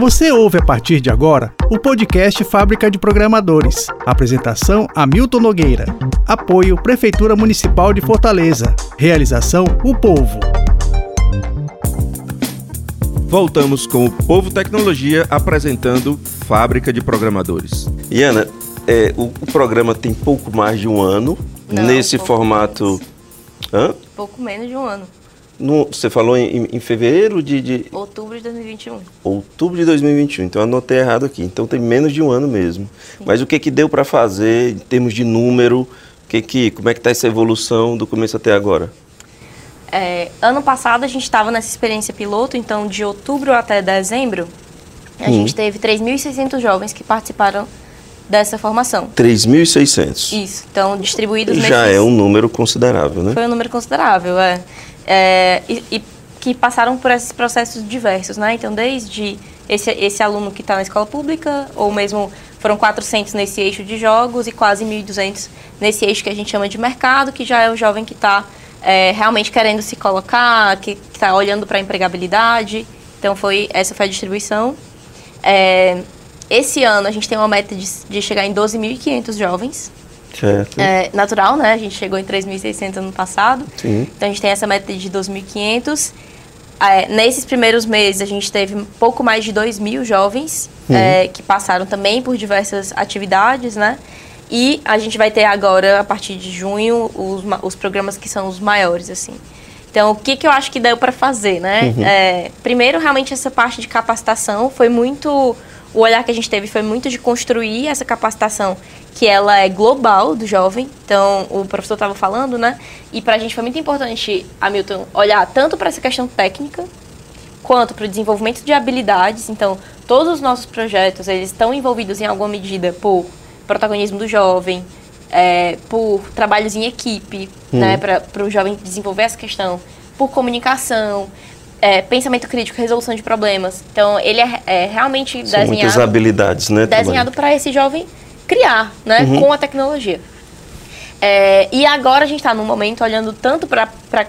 Você ouve a partir de agora o podcast Fábrica de Programadores. Apresentação Hamilton Nogueira. Apoio Prefeitura Municipal de Fortaleza. Realização O Povo. Voltamos com o Povo Tecnologia apresentando Fábrica de Programadores. Iana, é, o, o, programa tem pouco mais de um ano. Não, nesse pouco formato. menos. Hã? Pouco menos de um ano. No- você falou em, em fevereiro de, de Outubro de 2021. outubro de 2021, então eu anotei errado aqui. Então tem menos de um ano mesmo. Mas o que que deu para fazer em termos de número? Que que, como é que tá essa evolução do começo até agora? É, ano passado a gente estava nessa experiência piloto, então de outubro até dezembro, a Hum. gente teve 3.600 jovens que participaram dessa formação. 3.600. Isso, então distribuídos Já nesses... é um número considerável, né? Foi um número considerável, é. É, e, e que passaram por esses processos diversos, né? Então, desde esse, esse aluno que está na escola pública, ou mesmo foram 400 nesse eixo de jogos e quase 1.200 nesse eixo que a gente chama de mercado, que já é o jovem que está realmente querendo se colocar, que está olhando para a empregabilidade. Então, foi, essa foi a distribuição. É, esse ano, a gente tem uma meta de, de chegar em 12.500 jovens. Certo. É natural, né? A gente chegou em 3.600 ano passado. Sim. Então a gente tem essa meta de 2.500. É, nesses primeiros meses a gente teve pouco mais de 2 mil jovens é, que passaram também por diversas atividades, né? E a gente vai ter agora, a partir de junho, os, os programas que são os maiores, assim. Então, o que, que eu acho que deu para fazer, né? É, primeiro, realmente, essa parte de capacitação foi muito... O olhar que a gente teve foi muito de construir essa capacitação que ela é global do jovem. Então, o professor estava falando, né? E para a gente foi muito importante, Hamilton, olhar tanto para essa questão técnica, quanto para o desenvolvimento de habilidades. Então, todos os nossos projetos, eles estão envolvidos em alguma medida por protagonismo do jovem, é, por trabalhos em equipe, né, para o jovem desenvolver essa questão, por comunicação, é, pensamento crítico, resolução de problemas. Então, ele é, é realmente São muitas desenhado habilidades, né? desenhado para esse jovem criar, né, Uhum. com a tecnologia. É, e agora a gente está num momento olhando tanto para.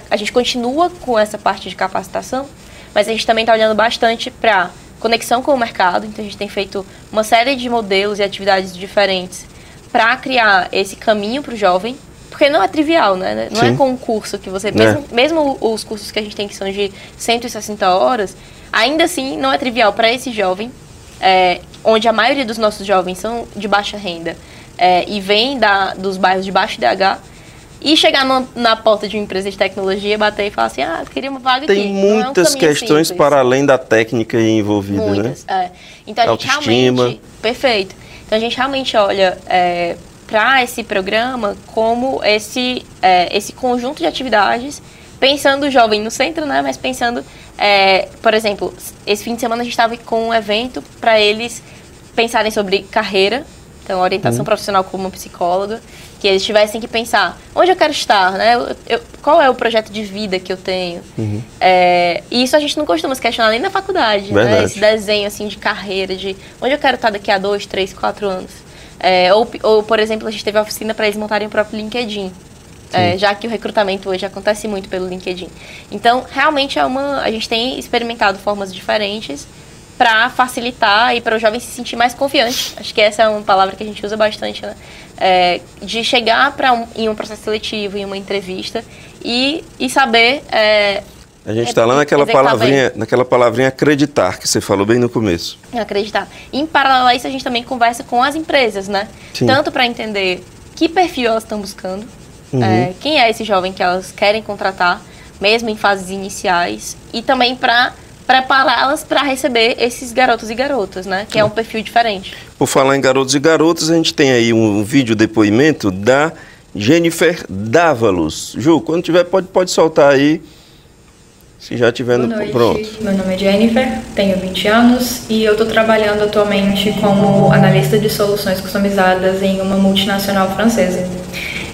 A gente continua com essa parte de capacitação, mas a gente também está olhando bastante para conexão com o mercado. Então a gente tem feito uma série de modelos e atividades diferentes para criar esse caminho para o jovem. Porque não é trivial, né? Não Sim. é com um curso que você. É. Mesmo, mesmo os cursos que a gente tem que são de 160 horas, ainda assim não é trivial para esse jovem é, onde a maioria dos nossos jovens são de baixa renda é, e vêm da, dos bairros de baixo DH, e chegar no- na porta de uma empresa de tecnologia, bater e falar assim, ah, queria uma vaga aqui. Tem Não é um muitas questões simples. para além da técnica envolvida, né? Muitas, é. Então a gente Autoestima. realmente. Perfeito. Então a gente realmente olha é, para esse programa como esse, é, esse conjunto de atividades, pensando o jovem no centro, né? Mas pensando, é, por exemplo, esse fim de semana a gente estava com um evento para eles pensarem sobre carreira, então orientação profissional como psicóloga, que eles tivessem que pensar onde eu quero estar, né? Eu- eu- qual é o projeto de vida que eu tenho? É, e isso a gente não costuma se questionar nem na faculdade, né? Verdade. Esse desenho assim de carreira, de onde eu quero estar daqui a dois, três, quatro anos. É, ou, ou, por exemplo, a gente teve a oficina para eles montarem o próprio LinkedIn. é, já que o recrutamento hoje acontece muito pelo LinkedIn. Então, realmente é uma. A gente tem experimentado formas diferentes para facilitar e para o jovem se sentir mais confiante. Acho que essa é uma palavra que a gente usa bastante, né? É, de chegar para um, em um processo seletivo, em uma entrevista e, e saber é, A gente está lá naquela Executar palavrinha, naquela palavrinha acreditar que você falou bem no começo. acreditar. Em paralelo a isso, a gente também conversa com as empresas, né? Sim. Tanto para entender que perfil elas estão buscando, Uhum. é, quem é esse jovem que elas querem contratar, mesmo em fases iniciais, e também para prepará-las para receber esses garotos e garotas, né? Que é um perfil diferente. Por falar em garotos e garotas, a gente tem aí um vídeo depoimento da Jennifer Dávalos. Ju, quando tiver, pode, pode soltar aí. Se já tiver no Boa noite, pronto. meu nome é Jennifer, tenho 20 anos e eu estou trabalhando atualmente como analista de soluções customizadas em uma multinacional francesa.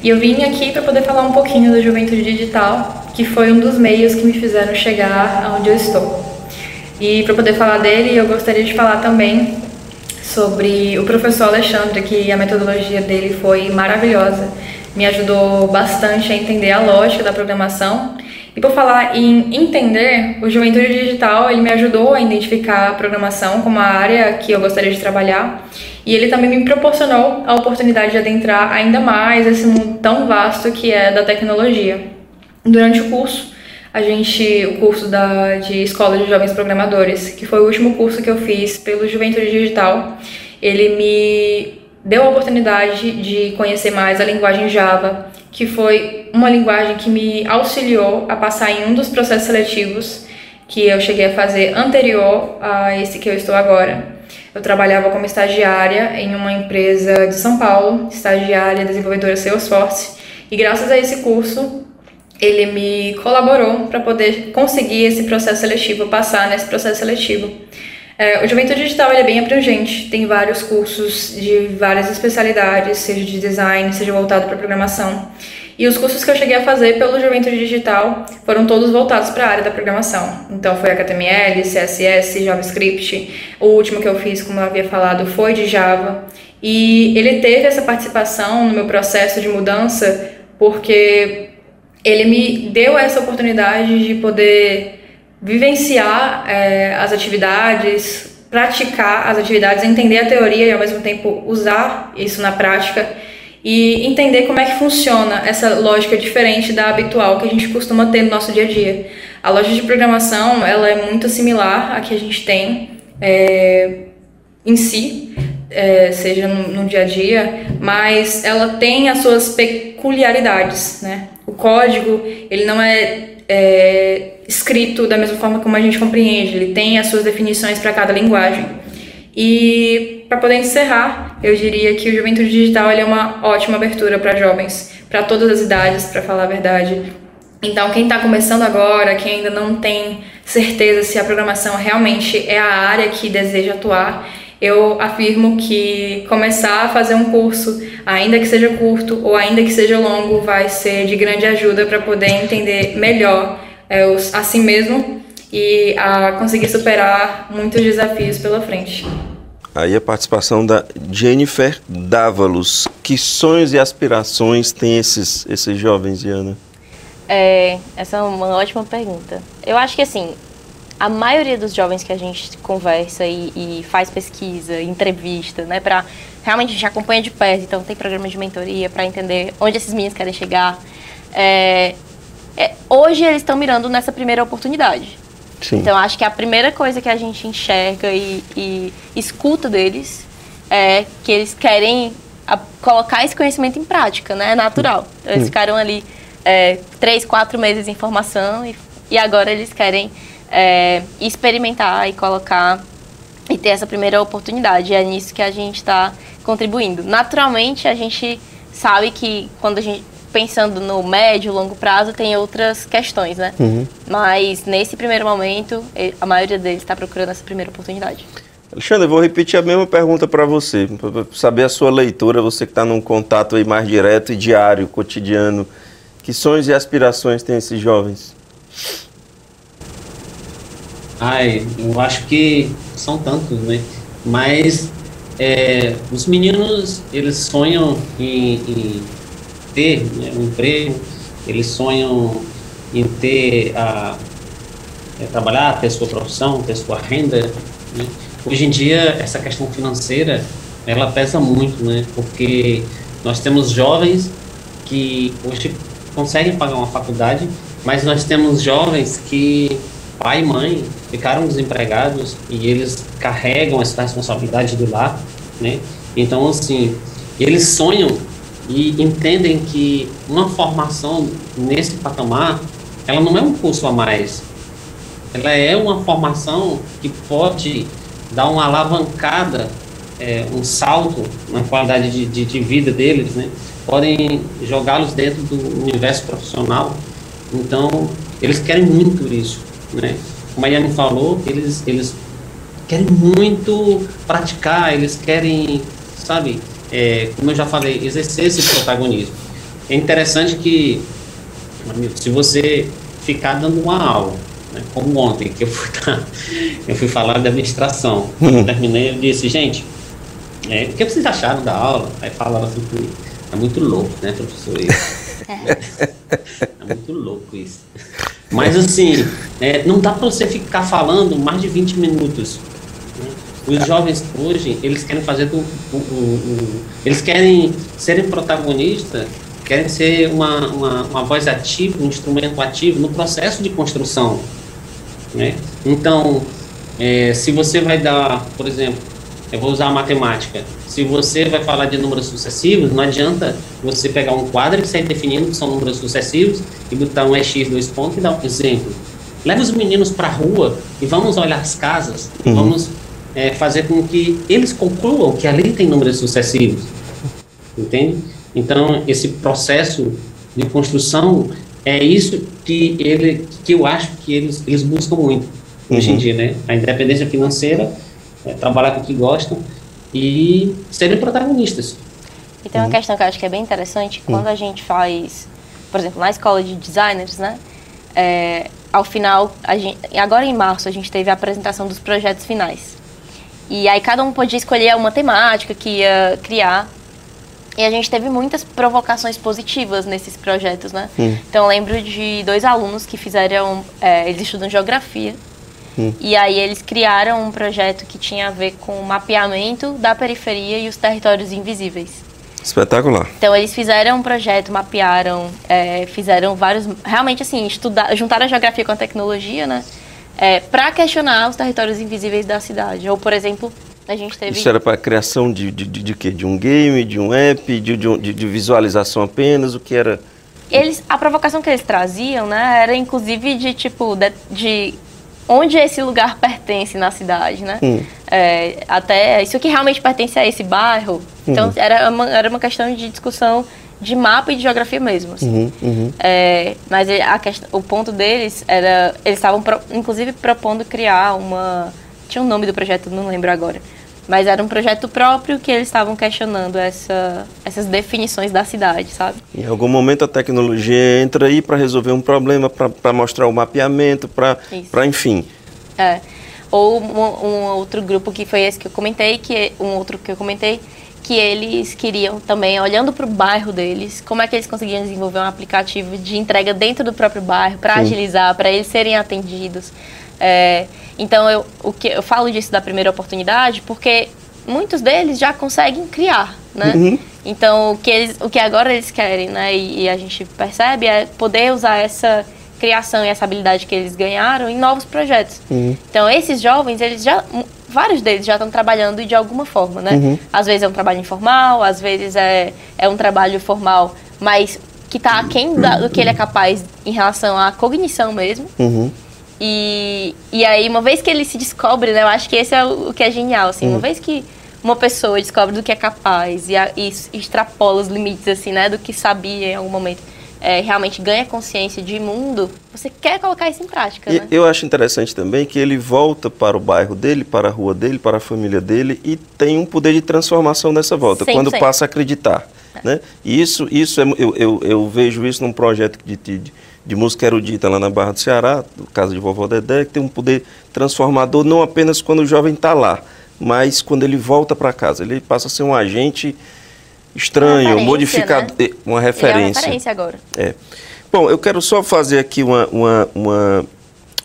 E eu vim aqui para poder falar um pouquinho da juventude digital, que foi um dos meios que me fizeram chegar aonde eu estou. E para poder falar dele, eu gostaria de falar também sobre o professor Alexandre, que a metodologia dele foi maravilhosa. Me ajudou bastante a entender a lógica da programação E por falar em entender, o Juventude Digital ele me ajudou a identificar a programação como a área que eu gostaria de trabalhar e ele também me proporcionou a oportunidade de adentrar ainda mais esse mundo tão vasto que é da tecnologia. Durante o curso, a gente, o curso da, de Escola de Jovens Programadores, que foi o último curso que eu fiz pelo Juventude Digital, ele me deu a oportunidade de conhecer mais a linguagem Java, que foi uma linguagem que me auxiliou a passar em um dos processos seletivos que eu cheguei a fazer anterior a esse que eu estou agora. Eu trabalhava como estagiária em uma empresa de São Paulo, estagiária desenvolvedora Salesforce, e graças a esse curso ele me colaborou para poder conseguir esse processo seletivo, passar nesse processo seletivo. É, o Juventude Digital é bem abrangente, tem vários cursos de várias especialidades, seja de design, seja voltado para programação. E os cursos que eu cheguei a fazer pelo Juventude Digital foram todos voltados para a área da programação. Então foi HTML, CSS, JavaScript. O último que eu fiz, como eu havia falado, foi de Java. E ele teve essa participação no meu processo de mudança porque ele me deu essa oportunidade de poder vivenciar é, as atividades, praticar as atividades, entender a teoria e ao mesmo tempo usar isso na prática e entender como é que funciona essa lógica diferente da habitual que a gente costuma ter no nosso dia a dia. A lógica de programação ela é muito similar à que a gente tem é, em si, é, seja no, no, dia a dia, mas ela tem as suas peculiaridades, né? O código ele não é é, escrito da mesma forma como a gente compreende, ele tem as suas definições para cada linguagem. E para poder encerrar, eu diria que o Juventude Digital é uma ótima abertura para jovens, para todas as idades, para falar a verdade. Então, quem está começando agora, quem ainda não tem certeza se a programação realmente é a área que deseja atuar, eu afirmo que começar a fazer um curso, ainda que seja curto ou ainda que seja longo, vai ser de grande ajuda para poder entender melhor é, os, a si mesmo e a conseguir superar muitos desafios pela frente. Aí a participação da Jennifer Dávalos. Que sonhos e aspirações têm esses, esses jovens, Diana? É, essa é uma ótima pergunta. Eu acho que assim, a maioria dos jovens que a gente conversa e, e faz pesquisa, entrevista, né, para realmente a gente acompanha de perto, então tem programa de mentoria para entender onde esses meninos querem chegar. É, é, hoje eles estão mirando nessa primeira oportunidade. Sim. Então acho que a primeira coisa que a gente enxerga e, e escuta deles é que eles querem a, colocar esse conhecimento em prática, né? É natural. Então, eles ficaram ali é, três, quatro meses em formação e, e agora eles querem é, experimentar e colocar e ter essa primeira oportunidade. É nisso que a gente está contribuindo. Naturalmente, a gente sabe que quando a gente pensando no médio, longo prazo, tem outras questões, né? Uhum. Mas nesse primeiro momento, a maioria deles está procurando essa primeira oportunidade. Alexandre, eu vou repetir a mesma pergunta para você, para saber a sua leitura, você que está num contato aí mais direto e diário, cotidiano. Que sonhos e aspirações têm esses jovens? Ai, eu acho que são tantos, né? Mas é, os meninos, eles sonham em, em ter né, um emprego, eles sonham em ter a é, trabalhar, ter sua profissão, ter sua renda. Né? Hoje em dia, essa questão financeira, ela pesa muito, né? Porque nós temos jovens que hoje conseguem pagar uma faculdade, mas nós temos jovens que pai e mãe ficaram desempregados e eles carregam essa responsabilidade do lar, né? Então, assim, eles sonham e entendem que uma formação nesse patamar, ela não é um curso a mais. Ela é uma formação que pode dar uma alavancada, é, um salto na qualidade de, de, de vida deles, né? Podem jogá-los dentro do universo profissional. Então, eles querem muito isso né? Como a Yane falou, eles, eles querem muito praticar, eles querem, sabe, é, como eu já falei, exercer esse protagonismo. É interessante que, se você ficar dando uma aula, né, como ontem, que eu fui, eu fui falar de administração, quando eu terminei, eu disse, gente, é, o que vocês acharam da aula? Aí falaram assim comigo, é muito louco, né, professor? Isso. É. é muito louco isso. Mas assim, é, não dá para você ficar falando mais de 20 minutos. né? Os jovens hoje, eles querem fazer do, o- o- o- eles querem serem protagonistas, querem ser uma, uma, uma voz ativa, um instrumento ativo no processo de construção. Né? Então, é, se você vai dar, por exemplo, eu vou usar a matemática. Se você vai falar de números sucessivos, não adianta você pegar um quadro e sair definindo que são números sucessivos e botar um EX, dois pontos e dar um exemplo. Leva os meninos para a rua e vamos olhar as casas, vamos é, fazer com que eles concluam que ali tem números sucessivos. Entende? Então, esse processo de construção é isso que, ele, que eu acho que eles, eles buscam muito hoje em dia, né? A independência financeira, é, trabalhar com o que gostam e serem protagonistas. E tem uma questão que eu acho que é bem interessante, quando a gente faz, por exemplo, na escola de designers, né? é, ao final, a gente, agora em março, a gente teve a apresentação dos projetos finais. E aí cada um podia escolher uma temática que ia criar. E a gente teve muitas provocações positivas nesses projetos, né? Então eu lembro de dois alunos que fizeram, é, eles estudam geografia, e aí eles criaram um projeto que tinha a ver com o mapeamento da periferia e os territórios invisíveis. Espetacular. Então eles fizeram um projeto, mapearam, é, fizeram vários, realmente assim, estudar, juntaram a geografia com a tecnologia, né? para questionar os territórios invisíveis da cidade. Ou, por exemplo, a gente teve Isso era para a criação de, de, de, de quê? De um game, de um app, de, de, de- de visualização apenas? O que era? eles a provocação que eles traziam, né, era inclusive de tipo de, de onde esse lugar pertence na cidade, né? É, até isso que realmente pertence a esse bairro. Então era uma, era uma questão de discussão de mapa e de geografia mesmo. assim. É, mas questão, o ponto deles era eles estavam pro- inclusive propondo criar uma tinha um nome do projeto, não lembro agora. Mas era um projeto próprio que eles estavam questionando essa, essas definições da cidade, sabe? Em algum momento a tecnologia entra aí para resolver um problema, para mostrar o mapeamento, para, enfim. É. Ou um, um outro grupo que foi esse que eu comentei, que um outro que eu comentei, que eles queriam também, olhando para o bairro deles, como é que eles conseguiam desenvolver um aplicativo de entrega dentro do próprio bairro para agilizar, para eles serem atendidos. É, então eu, o que, eu falo disso da primeira oportunidade porque muitos deles já conseguem criar, né? Então o que, eles, o que agora eles querem, né? E, e a gente percebe é poder usar essa criação e essa habilidade que eles ganharam em novos projetos. Então esses jovens, eles já vários deles já estão trabalhando de alguma forma, né? Às vezes é um trabalho informal, às vezes é, é um trabalho formal, mas que está aquém da, do que ele é capaz em relação à cognição mesmo. E, e aí, uma vez que ele se descobre, né, eu acho que esse é o, que é genial, assim, uma vez que uma pessoa descobre do que é capaz e, a- e extrapola os limites, assim, né, do que sabia em algum momento, é, realmente ganha consciência de mundo, você quer colocar isso em prática, né? eu acho interessante também que ele volta para o bairro dele, para a rua dele, para a família dele e tem um poder de transformação nessa volta, quando 100%. passa a acreditar. Né? E isso, isso é, eu, eu, eu vejo isso num projeto de, de, de música erudita lá na Barra do Ceará, no caso de Vovó Dedé, que tem um poder transformador não apenas quando o jovem está lá, mas quando ele volta para casa. Ele passa a ser um agente estranho, referência, modificado, né? eh, uma Ele é uma referência. referência agora. É. Bom, eu quero só fazer aqui uma, uma, uma-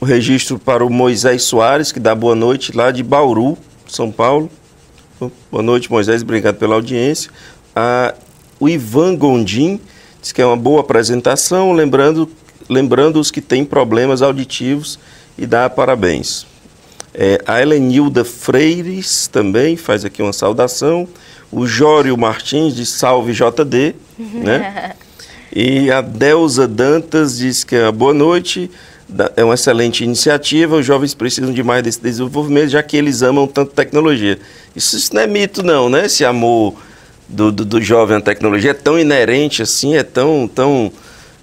um registro para o Moisés Soares, que dá boa noite lá de Bauru, São Paulo. Boa noite, Moisés, obrigado pela audiência. Ah, o Ivan Gondim diz que é uma boa apresentação, lembrando, lembrando os que têm problemas auditivos e dá parabéns. É, a Helenilda Freires também faz aqui uma saudação. O Jório Martins diz salve JD, né? E a Delza Dantas diz que é boa noite, é uma excelente iniciativa, os jovens precisam de mais desse desenvolvimento, já que eles amam tanto tecnologia. Isso, isso não é mito não, né? Esse amor do, do, do jovem à tecnologia é tão inerente assim, é tão, tão,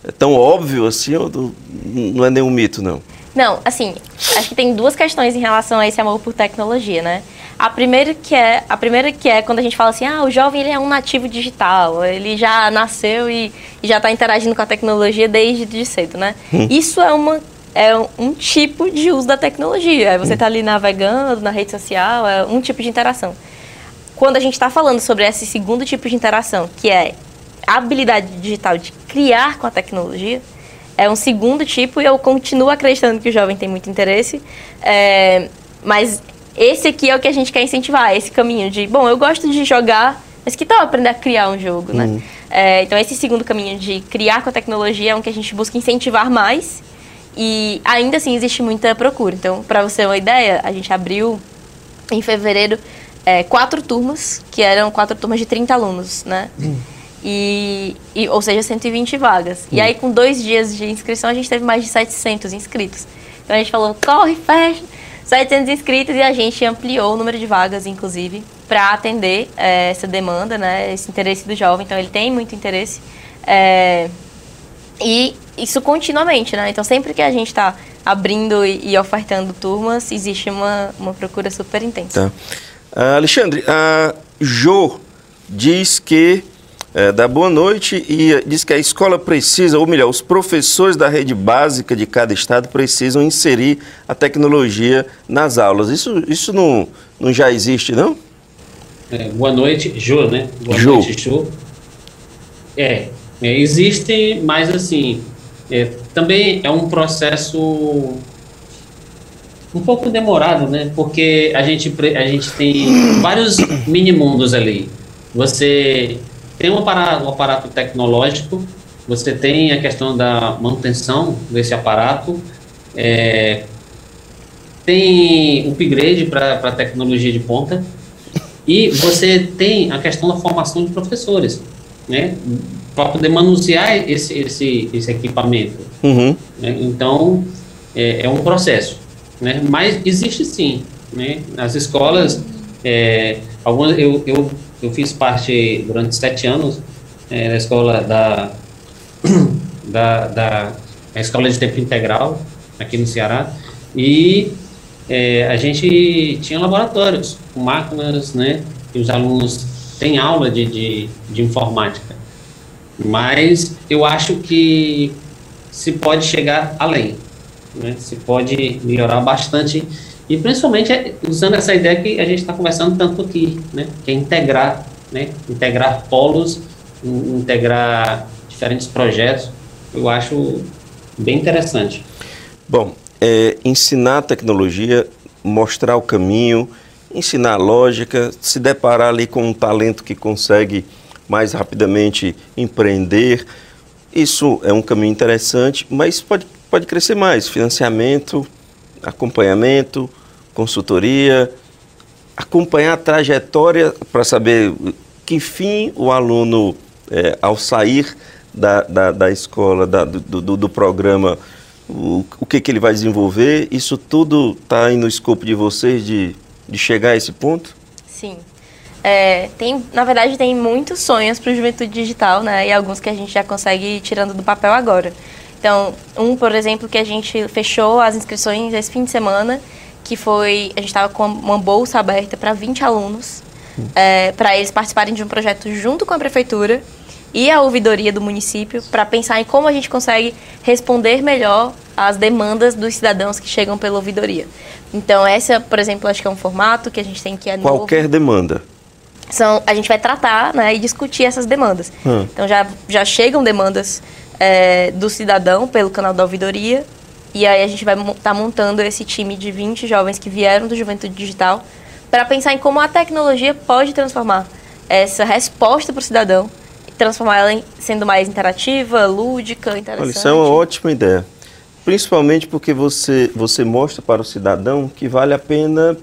é tão óbvio assim, ou do- não é nenhum mito não. Não, assim, acho que tem duas questões em relação a esse amor por tecnologia, né? A primeira que é, a primeira que é quando a gente fala assim, ah, o jovem ele é um nativo digital, ele já nasceu e, e já está interagindo com a tecnologia desde de cedo, né? Isso é uma é um, tipo de uso da tecnologia. É Você está ali navegando na rede social, é um tipo de interação. Quando a gente está falando sobre esse segundo tipo de interação, que é habilidade digital de criar com a tecnologia, é um segundo tipo e eu continuo acreditando que o jovem tem muito interesse. É, mas esse aqui é o que a gente quer incentivar, esse caminho de, bom, eu gosto de jogar, mas que tal aprender a criar um jogo, né? Uhum. É, então, esse segundo caminho de criar com a tecnologia é um que a gente busca incentivar mais e ainda assim existe muita procura. Então, para você ter uma ideia, a gente abriu em fevereiro é, quatro turmas, que eram quatro turmas de 30 alunos, né? Hum. E, e, ou seja, 120 vagas. Hum. E aí, com dois dias de inscrição, a gente teve mais de 700 inscritos. Então, a gente falou, corre, fecha, 700 inscritos e a gente ampliou o número de vagas, inclusive, para atender é, essa demanda, né, esse interesse do jovem. Então, ele tem muito interesse. É, e isso continuamente, né? Então, sempre que a gente está abrindo e, e, ofertando turmas, existe uma, uma procura super intensa. Tá. Uh, Alexandre, a Jo diz que é, dá boa noite e diz que a escola precisa, ou melhor, os professores da rede básica de cada estado precisam inserir a tecnologia nas aulas. Isso, isso não, não já existe, não? É, boa noite, Jo, né? Boa jo. noite, Jo. É, é, existe, mas assim, é, também é um processo um pouco demorado, né? Porque a gente, a gente tem vários mini mundos ali. Você tem um aparato, um aparato tecnológico, você tem a questão da manutenção desse aparato, é, tem upgrade para tecnologia de ponta, e você tem a questão da formação de professores, né? Para poder manusear esse, esse, esse equipamento. Uhum. Né? Então, é, é, um processo. Né? Mas existe sim. Né? As escolas, é, algumas, eu, eu eu fiz parte durante sete anos é, da escola da, da, da escola de tempo integral aqui no Ceará e é, a gente tinha laboratórios com máquinas, né? E os alunos têm aula de, de, de informática. Mas eu acho que se pode chegar além, né? Se pode melhorar bastante e principalmente é usando essa ideia que a gente está conversando tanto aqui, né? Que é integrar, né? Integrar polos, integrar diferentes projetos. Eu acho bem interessante. Bom, é, ensinar tecnologia, mostrar o caminho, ensinar lógica, se deparar ali com um talento que consegue mais rapidamente empreender. Isso é um caminho interessante, mas pode, pode crescer mais. Financiamento, acompanhamento, consultoria, acompanhar a trajetória para saber que fim o aluno, é, ao sair da, da, da escola, da, do, do, do, programa, o, o que, que ele vai desenvolver, isso tudo está aí no escopo de vocês de, de chegar a esse ponto? Sim. É, tem, na verdade, tem muitos sonhos para o Juventude Digital, né? E alguns que a gente já consegue ir tirando do papel agora. Então, um, por exemplo, que a gente fechou as inscrições esse fim de semana que foi a gente estava com uma bolsa aberta para 20 alunos, é, para eles participarem de um projeto junto com a prefeitura e a ouvidoria do município para pensar em como a gente consegue responder melhor às demandas dos cidadãos que chegam pela ouvidoria. Então, essa, por exemplo, acho que é um formato que a gente tem que é Qualquer novo. demanda. São, a gente vai tratar né, e discutir essas demandas. Hum. Então, já, já chegam demandas é, do cidadão pelo canal da ouvidoria e aí a gente vai estar tá montando esse time de 20 jovens que vieram do Juventude Digital para pensar em como a tecnologia pode transformar essa resposta para o cidadão e transformar ela em, sendo mais interativa, lúdica, interessante. Olha, isso é uma ótima ideia. Principalmente porque você, você mostra para o cidadão que vale a pena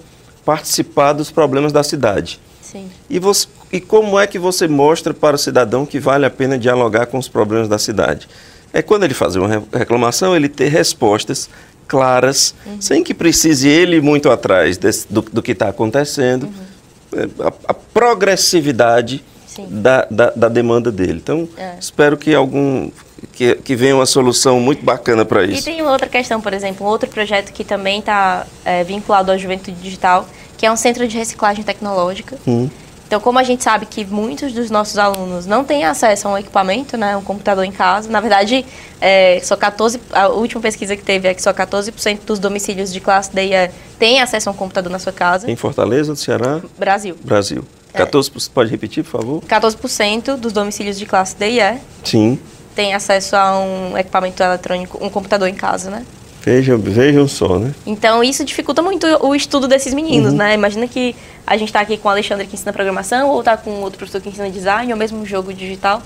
participar dos problemas da cidade. Sim. E, você, e como é que você mostra para o cidadão que vale a pena dialogar com os problemas da cidade? É quando ele fazer uma reclamação, ele ter respostas claras, uhum. sem que precise ele ir muito atrás desse, do, do, que está acontecendo, uhum. É, a, a, progressividade da, da, da, demanda dele. Então, é. espero que algum que, que venha uma solução muito bacana para isso. E tem outra questão, por exemplo, um outro projeto que também está é, vinculado à juventude digital, que é um centro de reciclagem tecnológica. Uhum. Então, como a gente sabe que muitos dos nossos alunos não têm acesso a um equipamento, né, um computador em casa, na verdade, é, só 14, a última pesquisa que teve é que só 14% dos domicílios de classe D é, têm acesso a um computador na sua casa. Em Fortaleza, do Ceará? Brasil. Brasil. 14%, é. pode repetir, por favor? 14% dos domicílios de classe D e E. Sim. têm acesso a um equipamento eletrônico, um computador em casa, né? Vejam, vejam só, né? Então isso dificulta muito o estudo desses meninos, uhum. né? Imagina que a gente está aqui com o Alexandre que ensina programação, ou está com outro professor que ensina design, ou mesmo jogo digital.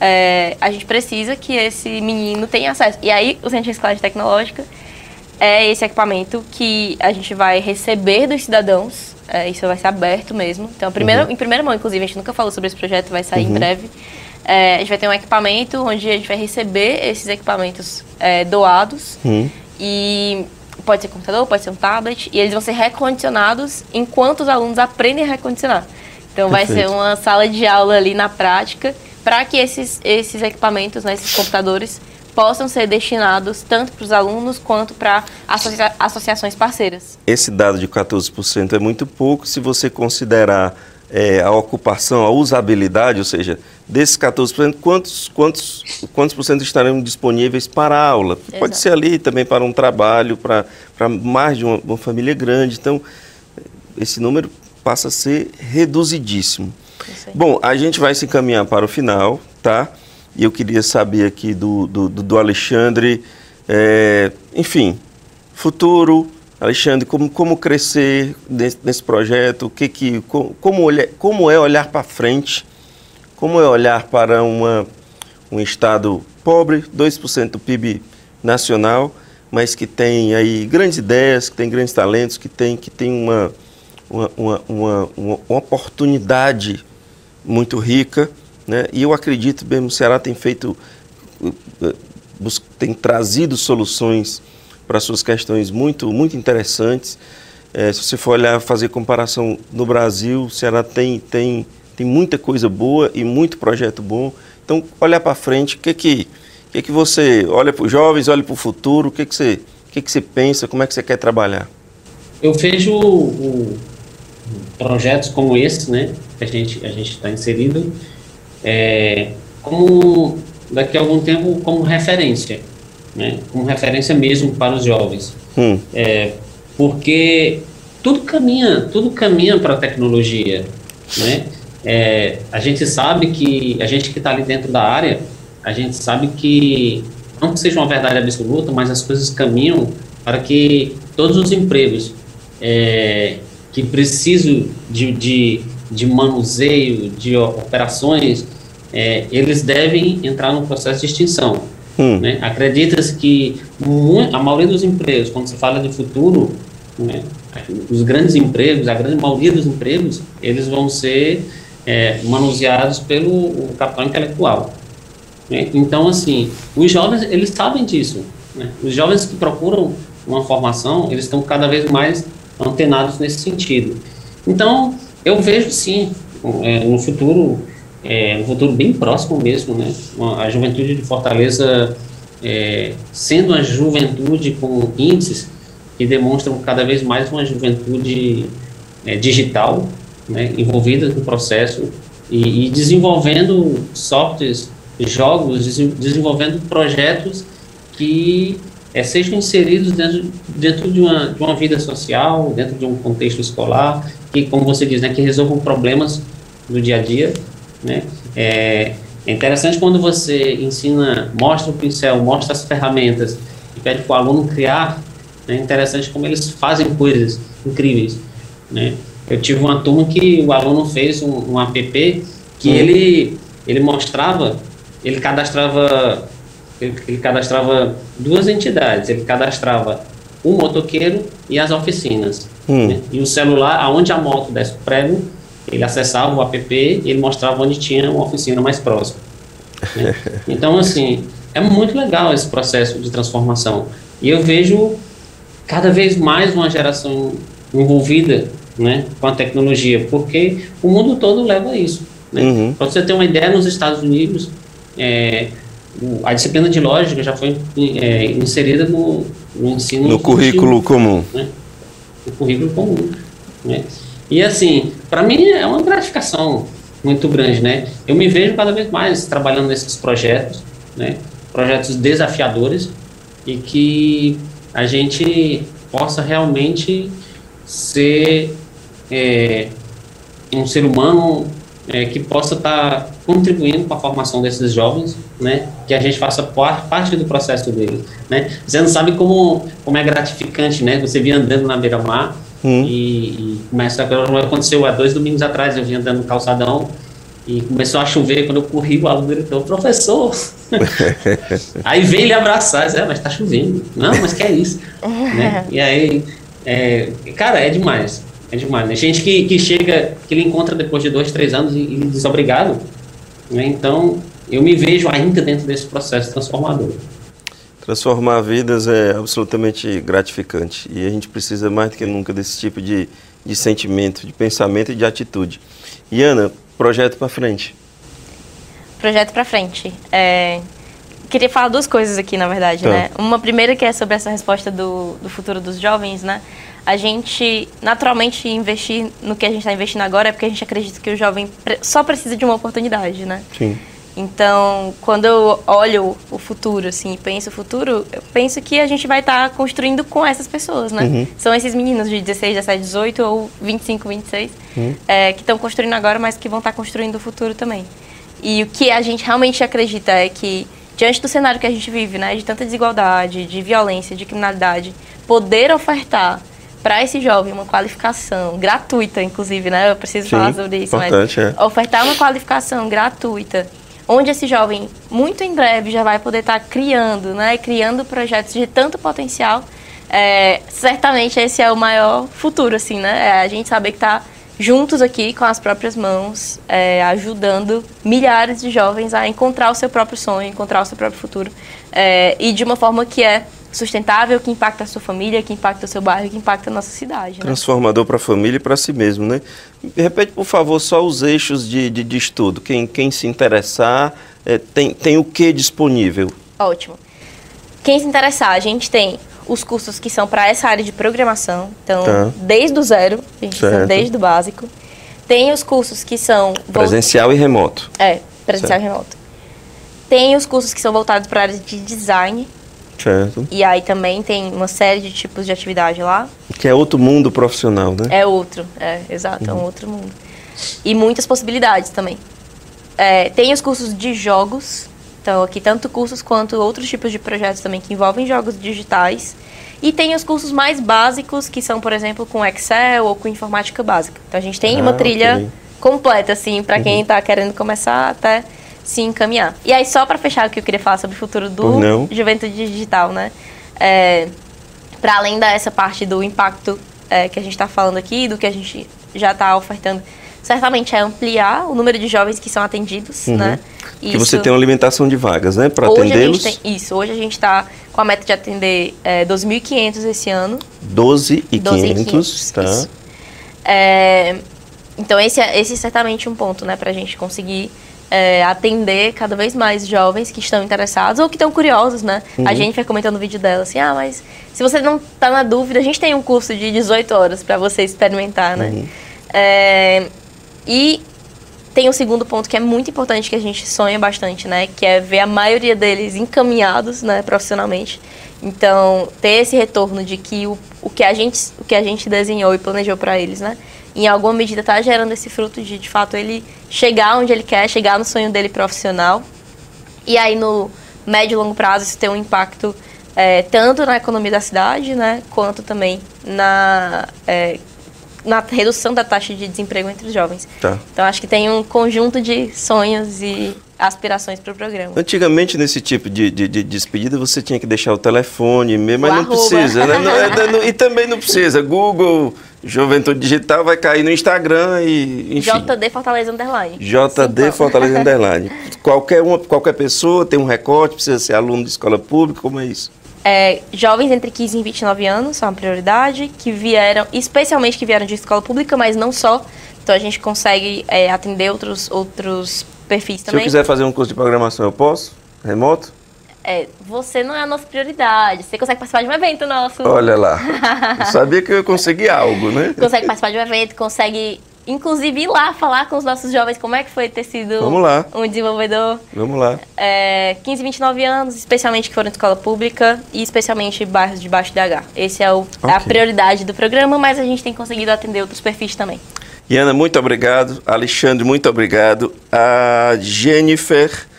É, a gente precisa que esse menino tenha acesso. E aí o Centro de Escolagem Tecnológica é esse equipamento que a gente vai receber dos cidadãos. É, isso vai ser aberto mesmo. Então, primeiro, uhum. em primeira mão, inclusive, a gente nunca falou sobre esse projeto, vai sair uhum. em breve. É, a gente vai ter um equipamento onde a gente vai receber esses equipamentos é, doados. Uhum. E pode ser computador, pode ser um tablet, e eles vão ser recondicionados enquanto os alunos aprendem a recondicionar. Então Perfeito. vai ser uma sala de aula ali na prática para que esses, esses equipamentos, né, esses computadores, possam ser destinados tanto para os alunos quanto para associa associações parceiras. Esse dado de 14% é muito pouco se você considerar é, a ocupação, a usabilidade, ou seja, desses 14%, quantos, quantos, quantos por cento estarão disponíveis para a aula? Exato. Pode ser ali também para um trabalho, para, para mais de uma, uma família grande. Então, esse número passa a ser reduzidíssimo. Bom, a gente vai se encaminhar para o final, tá? E eu queria saber aqui do, do, do Alexandre, é, enfim, futuro, Alexandre, como, como crescer nesse, nesse projeto, o que que, como, como, olhar, como é olhar para frente, como é olhar para uma, um estado pobre, 2% do PIB nacional, mas que tem aí grandes ideias, que tem grandes talentos, que tem, que tem uma, uma, uma, uma, uma oportunidade muito rica, né? E eu acredito mesmo o Ceará tem feito, eh, tem trazido soluções para suas questões muito, muito interessantes. É, se você for olhar, fazer comparação no Brasil, o Ceará tem, tem, tem muita coisa boa e muito projeto bom. Então, olhar para frente, o que que, que que você olha para os jovens, olha para o futuro, o que que você, que que você pensa, como é que você quer trabalhar? Eu vejo projetos como esse, né, que a gente a gente está inserido, é, como daqui a algum tempo como referência né, como referência mesmo para os jovens. Hum. É, porque tudo caminha, tudo caminha para a tecnologia, né? É, a gente sabe que a gente que está ali dentro da área, a gente sabe que não que seja uma verdade absoluta, mas as coisas caminham para que todos os empregos é, que precisam de, de, de, manuseio, de operações, é, eles devem entrar no processo de extinção. Hum. Né? Acredita-se que a maioria dos empregos, quando se fala de futuro, né, os grandes empregos, a grande maioria dos empregos, eles vão ser é, manuseados pelo capital intelectual. Né? Então, assim, os jovens, eles sabem disso. Né? Os jovens que procuram uma formação, eles estão cada vez mais antenados nesse sentido. Então, eu vejo, sim, é, no futuro, é, um futuro bem próximo mesmo, né? a juventude de Fortaleza é, sendo uma juventude com índices que demonstram cada vez mais uma juventude é, digital, né, envolvida no processo e, e, desenvolvendo softwares, jogos, desenvolvendo projetos que é, sejam inseridos dentro, dentro de, uma, de uma vida social, dentro de um contexto escolar, que, como você diz, né, que resolvam problemas do dia a dia né? É, é interessante quando você ensina, mostra o pincel, mostra as ferramentas e pede para o aluno criar. É interessante como eles fazem coisas incríveis. Né? Eu tive uma turma que o aluno fez um, um app que uhum. ele, ele mostrava, ele cadastrava, ele, ele, cadastrava duas entidades. Ele cadastrava o motoqueiro e as oficinas. Uhum. Né? E o celular, aonde a moto desce o prego, ele acessava o app e ele mostrava onde tinha uma oficina mais próxima. Né? Então, assim, é muito legal esse processo de transformação. E eu vejo cada vez mais uma geração envolvida né, com a tecnologia, porque o mundo todo leva a isso. Né? Uhum. Para você ter uma ideia, nos Estados Unidos, é, a disciplina de lógica já foi é, inserida no, no ensino. No currículo comum. Né? No currículo comum. Né? E assim, para mim é uma gratificação muito grande, né? Eu me vejo cada vez mais trabalhando nesses projetos, né? Projetos desafiadores e que a gente possa realmente ser é, um ser humano é, que possa estar tá contribuindo com a formação desses jovens, né, que a gente faça parte do processo deles, né? Você não sabe como, como é gratificante, né? Você vir andando na beira-mar hum. e, e começa, aconteceu há dois domingos atrás, eu vim andando no calçadão e começou a chover, quando eu corri, o aluno gritou, professor! aí veio ele abraçar, disse, é, mas tá chovendo. Não, mas que é isso? né? E aí, é, cara, é demais. É demais. Né? Gente que, que chega, que ele encontra depois de dois, três anos e, e diz obrigado. Né? Então, eu me vejo ainda dentro desse processo transformador. Transformar vidas é absolutamente gratificante e a gente precisa mais do que nunca desse tipo de, de sentimento, de pensamento e de atitude. E Ana, projeto para frente. Projeto para frente. É, queria falar duas coisas aqui, na verdade, tá. né? Uma primeira que é sobre essa resposta do, do futuro dos jovens, né? A gente, naturalmente, investir no que a gente está investindo agora é porque a gente acredita que o jovem só precisa de uma oportunidade, né? Sim. Então, quando eu olho o futuro, assim, penso o futuro, eu penso que a gente vai estar tá construindo com essas pessoas, né? Uhum. São esses meninos de 16, 17, 18 ou 25, 26, uhum. é, que estão construindo agora, mas que vão estar tá construindo o futuro também. E o que a gente realmente acredita é que, diante do cenário que a gente vive, né, de tanta desigualdade, de violência, de criminalidade, poder ofertar para esse jovem uma qualificação gratuita, inclusive, né? Eu preciso Sim, falar sobre isso, mas é. ofertar uma qualificação gratuita onde esse jovem, muito em breve, já vai poder estar tá criando, né, criando projetos de tanto potencial, é, certamente esse é o maior futuro, assim, né, é a gente saber que está juntos aqui com as próprias mãos, é, ajudando milhares de jovens a encontrar o seu próprio sonho, encontrar o seu próprio futuro, é, e de uma forma que é sustentável, que impacta a sua família, que impacta o seu bairro, que impacta a nossa cidade. Né? Transformador para a família e para si mesmo, né? Repete, por favor, só os eixos de, de, de estudo. Quem, quem se interessar, é, tem, tem o que disponível? Ótimo. Quem se interessar, a gente tem os cursos que são para essa área de programação, então, tá. desde o zero, a gente certo. desde o básico. Tem os cursos que são... Presencial e remoto. É, presencial certo. e remoto. Tem os cursos que são voltados para a área de design, Certo. E aí também tem uma série de tipos de atividade lá. Que é outro mundo profissional, né? É outro, é, exato, uhum. é um uhum. outro mundo. E muitas possibilidades também. É, tem os cursos de jogos, então aqui tanto cursos quanto outros tipos de projetos também que envolvem jogos digitais. E tem os cursos mais básicos, que são, por exemplo, com Excel ou com informática básica. Então a gente tem ah, uma trilha okay. completa, assim, para uhum. quem está querendo começar até se encaminhar. E aí, só para fechar o que eu queria falar sobre o futuro do Não. Juventude Digital, né? É, para além dessa parte do impacto é, que a gente está falando aqui, do que a gente já está ofertando, certamente é ampliar o número de jovens que são atendidos, uhum. né? Que você tem uma limitação de vagas, né, para atendê-los? Isso, hoje a gente está com a meta de atender é, 2.500 esse ano. 12.500, tá. É, então esse é, esse é certamente um ponto, né, para a gente conseguir é, atender cada vez mais jovens que estão interessados ou que estão curiosos, né? Uhum. A gente vai comentando no vídeo dela assim, ah, mas se você não está na dúvida, a gente tem um curso de 18 horas para você experimentar, né? Uhum. É, e tem um segundo ponto que é muito importante que a gente sonha bastante, né? Que é ver a maioria deles encaminhados, né, profissionalmente. Então, ter esse retorno de que o, o, que, a gente, o que a gente desenhou e planejou para eles, né? Em alguma medida está gerando esse fruto de, de fato, ele chegar onde ele quer, chegar no sonho dele profissional. E aí, no médio e longo prazo, isso tem um impacto é, tanto na economia da cidade, né, quanto também na, é, na redução da taxa de desemprego entre os jovens. Tá. Então, acho que tem um conjunto de sonhos e aspirações para o programa. Antigamente, nesse tipo de, de, de, despedida, você tinha que deixar o telefone, mas o não arroba. precisa. Né? Não, é, não, e também não precisa. Google, Juventude Digital vai cair no Instagram e, enfim. JD Fortaleza Underline. JD Fortaleza Underline. qualquer, uma, qualquer pessoa tem um recorte, precisa ser aluno de escola pública, como é isso? É, jovens entre 15 e 29 anos são a prioridade, que vieram, especialmente que vieram de escola pública, mas não só. Então a gente consegue é, atender outros, outros perfis também. Se eu quiser fazer um curso de programação, eu posso? Remoto? É, você não é a nossa prioridade. Você consegue participar de um evento nosso. Olha lá. Eu sabia que eu ia conseguir algo, né? Consegue participar de um evento, consegue, inclusive, ir lá falar com os nossos jovens como é que foi ter sido Vamos lá. um desenvolvedor. Vamos lá. É, 15, 29 anos, especialmente que foram de escola pública e especialmente bairros de baixo DH. Esse é o, okay. a prioridade do programa, mas a gente tem conseguido atender outros perfis também. Iana, muito obrigado. Alexandre, muito obrigado. A Jennifer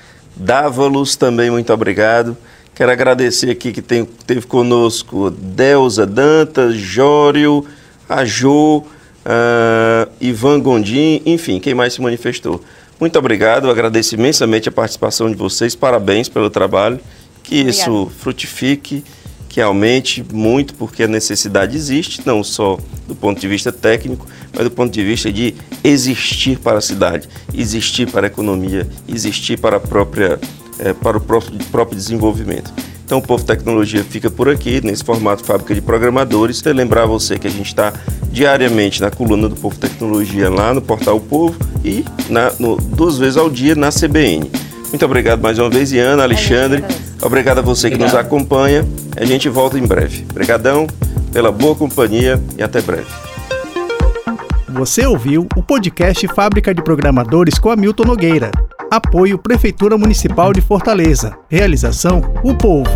Dávalos também, muito obrigado. Quero agradecer aqui que tem, teve conosco Delza Dantas, Jório, Ajô, uh, Ivan Gondim, enfim, quem mais se manifestou. Muito obrigado, agradeço imensamente a participação de vocês, parabéns pelo trabalho, que Obrigada. isso frutifique, que aumente muito, porque a necessidade existe, não só do ponto de vista técnico, mas do ponto de vista de existir para a cidade, existir para a economia, existir para, a própria, é, para o próprio, próprio desenvolvimento. Então o Povo Tecnologia fica por aqui, nesse formato Fábrica de Programadores. Quero lembrar você que a gente está diariamente na coluna do Povo Tecnologia lá no Portal Povo e na, no, duas vezes ao dia na CBN. Muito obrigado mais uma vez, Iana, Alexandre. Obrigado a você obrigado. que nos acompanha. A gente volta em breve. Obrigadão pela boa companhia e até breve. Você ouviu o podcast Fábrica de Programadores com Hamilton Nogueira. Apoio Prefeitura Municipal de Fortaleza. Realização O Povo.